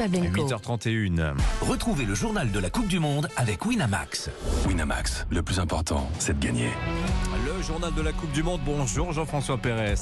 Pavlenko. 8h31. Retrouvez le journal de la Coupe du Monde avec Winamax. Winamax, le plus important, c'est de gagner. Le journal de la Coupe du Monde. Bonjour Jean-François Pérez.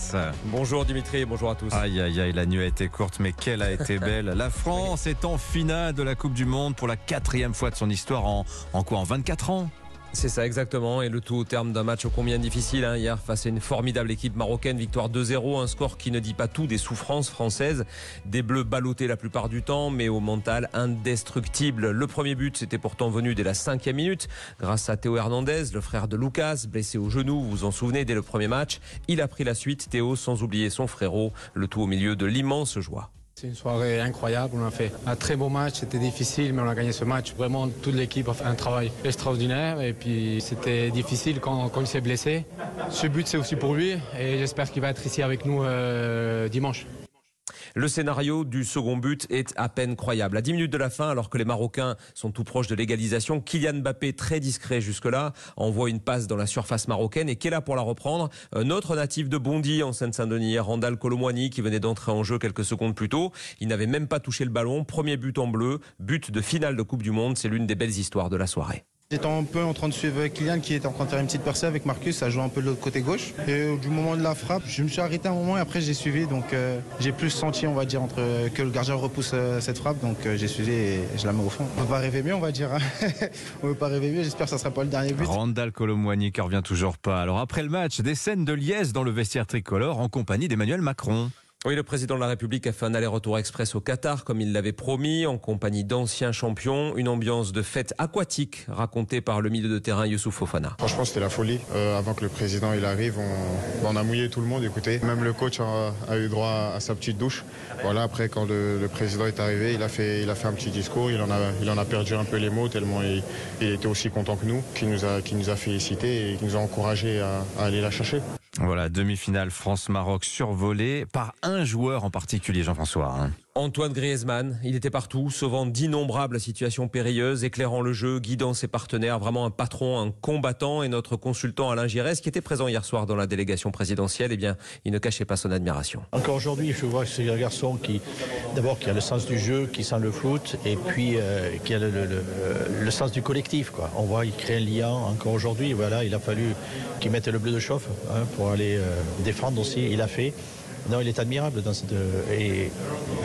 Bonjour Dimitri, bonjour à tous. Aïe aïe aïe, la nuit a été courte, mais quelle a été belle. La France est en finale de la Coupe du Monde pour la quatrième fois de son histoire en, en quoi En 24 ans? C'est ça exactement, et le tout au terme d'un match ô combien difficile hein, hier face à une formidable équipe marocaine, victoire 2-0, un score qui ne dit pas tout des souffrances françaises, des bleus ballottés la plupart du temps, mais au mental indestructible. Le premier but c'était pourtant venu dès la cinquième minute, grâce à Théo Hernandez, le frère de Lucas, blessé au genou, vous vous en souvenez dès le premier match. Il a pris la suite, Théo, sans oublier son frérot, le tout au milieu de l'immense joie. C'est une soirée incroyable. On a fait un très beau match. C'était difficile, mais on a gagné ce match. Vraiment, toute l'équipe a fait un travail extraordinaire. Et puis, c'était difficile quand, il s'est blessé. Ce but, c'est aussi pour lui. Et j'espère qu'il va être ici avec nous euh, dimanche. Le scénario du second but est à peine croyable. À 10 minutes de la fin, alors que les Marocains sont tout proches de l'égalisation, Kylian Mbappé, très discret jusque-là, envoie une passe dans la surface marocaine et qui est là pour la reprendre Un autre natif de Bondy en Seine-Saint-Denis, Randall Colomwani, qui venait d'entrer en jeu quelques secondes plus tôt. Il n'avait même pas touché le ballon. Premier but en bleu, but de finale de Coupe du Monde. C'est l'une des belles histoires de la soirée. J'étais un peu en train de suivre Kylian qui était en train de faire une petite percée avec Marcus, ça joue un peu de l'autre côté gauche. Et du moment de la frappe, je me suis arrêté un moment et après j'ai suivi. Donc euh, j'ai plus senti, on va dire, entre que le gardien repousse euh, cette frappe. Donc euh, j'ai suivi et je la mets au fond. On peut pas rêver mieux, on va dire. on peut pas rêver mieux. J'espère que ça sera pas le dernier but. Randall Colomwani qui revient toujours pas. Alors après le match, des scènes de liesse dans le vestiaire tricolore en compagnie d'Emmanuel Macron. Oui, le président de la République a fait un aller-retour express au Qatar, comme il l'avait promis, en compagnie d'anciens champions. Une ambiance de fête aquatique racontée par le milieu de terrain Youssouf Fofana. Franchement, c'était la folie. Euh, avant que le président arrive, on, a mouillé tout le monde. Écoutez, même le coach a, eu droit à sa petite douche. Voilà. Après, quand le, président est arrivé, il a fait, il a fait un petit discours. Il en a, perdu un peu les mots tellement il, était aussi content que nous, qui nous a, qui et qui nous a encouragé à, à aller la chercher. Voilà, demi-finale France-Maroc survolée par un joueur en particulier, Jean-François. Antoine Griezmann, il était partout, sauvant d'innombrables situations périlleuses, éclairant le jeu, guidant ses partenaires, vraiment un patron, un combattant. Et notre consultant Alain Giresse, qui était présent hier soir dans la délégation présidentielle, eh bien, il ne cachait pas son admiration. Encore aujourd'hui, je vois que c'est un garçon qui, d'abord, qui a le sens du jeu, qui sent le foot, et puis euh, qui a le, sens du collectif. Quoi. On voit, il crée un lien. Encore aujourd'hui, voilà, il a fallu qu'il mette le bleu de chauffe hein, pour aller euh, défendre aussi. Il a fait. Non, il est admirable dans cette, et,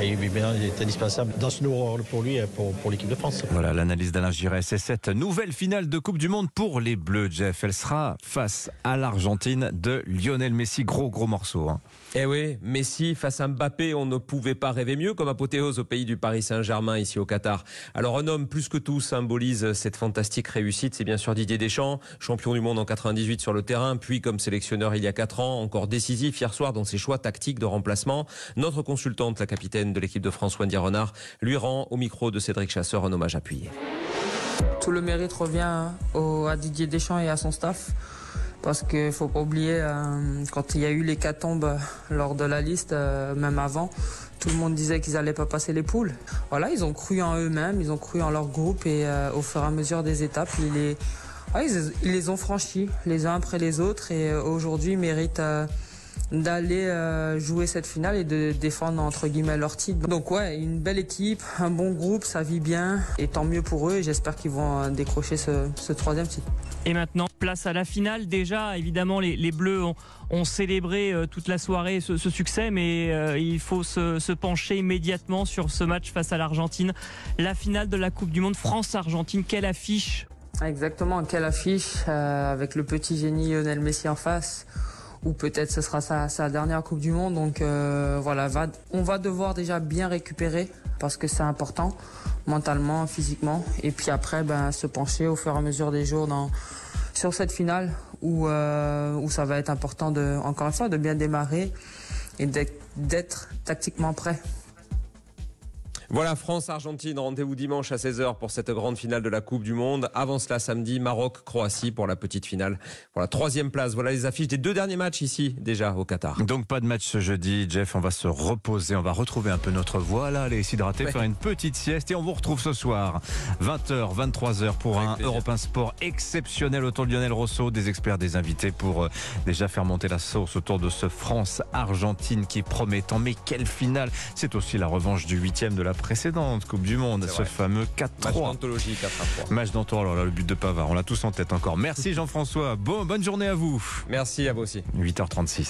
et, il est indispensable dans ce nouveau rôle pour lui et pour, pour l'équipe de France. Voilà l'analyse d'Alain Giresse et cette nouvelle finale de Coupe du Monde pour les Bleus, Jeff. Elle sera face à l'Argentine de Lionel Messi. Gros, gros morceau. Hein. Eh oui, Messi face à Mbappé, on ne pouvait pas rêver mieux comme apothéose au pays du Paris Saint-Germain ici au Qatar. Alors un homme plus que tout symbolise cette fantastique réussite, c'est bien sûr Didier Deschamps, champion du monde en 98 sur le terrain, puis comme sélectionneur il y a 4 ans, encore décisif hier soir dans ses choix tactiques de remplacement. Notre consultante, la capitaine de l'équipe de France, Wendy Renard, lui rend au micro de Cédric Chasseur un hommage appuyé. Tout le mérite revient au, à Didier Deschamps et à son staff. Parce qu'il ne faut pas oublier, euh, quand il y a eu l'hécatombe lors de la liste, euh, même avant, tout le monde disait qu'ils n'allaient pas passer les poules. Voilà, ils ont cru en eux-mêmes, ils ont cru en leur groupe et euh, au fur et à mesure des étapes, ils les, ils, les ont franchis les uns après les autres et aujourd'hui ils méritent d'aller euh, jouer cette finale et de défendre entre guillemets leur titre. Donc ouais, une belle équipe, un bon groupe, ça vit bien et tant mieux pour eux et j'espère qu'ils vont décrocher ce, ce, troisième titre. Et maintenant, place à la finale. Déjà, évidemment, les, les Bleus ont, ont célébré euh, toute la soirée ce, ce succès, mais euh, il faut se, se, pencher immédiatement sur ce match face à l'Argentine. La finale de la Coupe du Monde France-Argentine, quelle affiche? Exactement, quelle affiche euh, avec le petit génie Lionel Messi en face ou peut-être ce sera sa, dernière Coupe du Monde. Donc euh, voilà, on va devoir déjà bien récupérer parce que c'est important mentalement, physiquement. Et puis après, ben, se pencher au fur et à mesure des jours sur cette finale où, euh, où ça va être important, de, encore une fois, de bien démarrer et d'être tactiquement prêt. Voilà, France-Argentine, rendez-vous dimanche à 16h pour cette grande finale de la Coupe du Monde. Avant cela, samedi, Maroc-Croatie pour la petite finale, pour la troisième place. Voilà les affiches des deux derniers matchs ici, déjà, au Qatar. Donc pas de match ce jeudi, Jeff, on va se reposer, on va retrouver un peu notre voix, là, aller s'hydrater, ouais. faire une petite sieste et on vous retrouve ce soir, 20h, 23h pour Avec un plaisir. Europe 1 Sport exceptionnel autour de Lionel Rousseau, des experts, des invités pour euh, déjà faire monter la sauce autour de ce France-Argentine qui est promettant. Mais quelle finale C'est aussi la revanche du huitième de la précédente Coupe du Monde, ce fameux 4-3. Match d'anthologie 4 à 3. Match d'antour, alors là, le but de Pavard, on l'a tous en tête encore. Merci Jean-François, bon, bonne journée à vous. Merci à vous aussi. 8h36.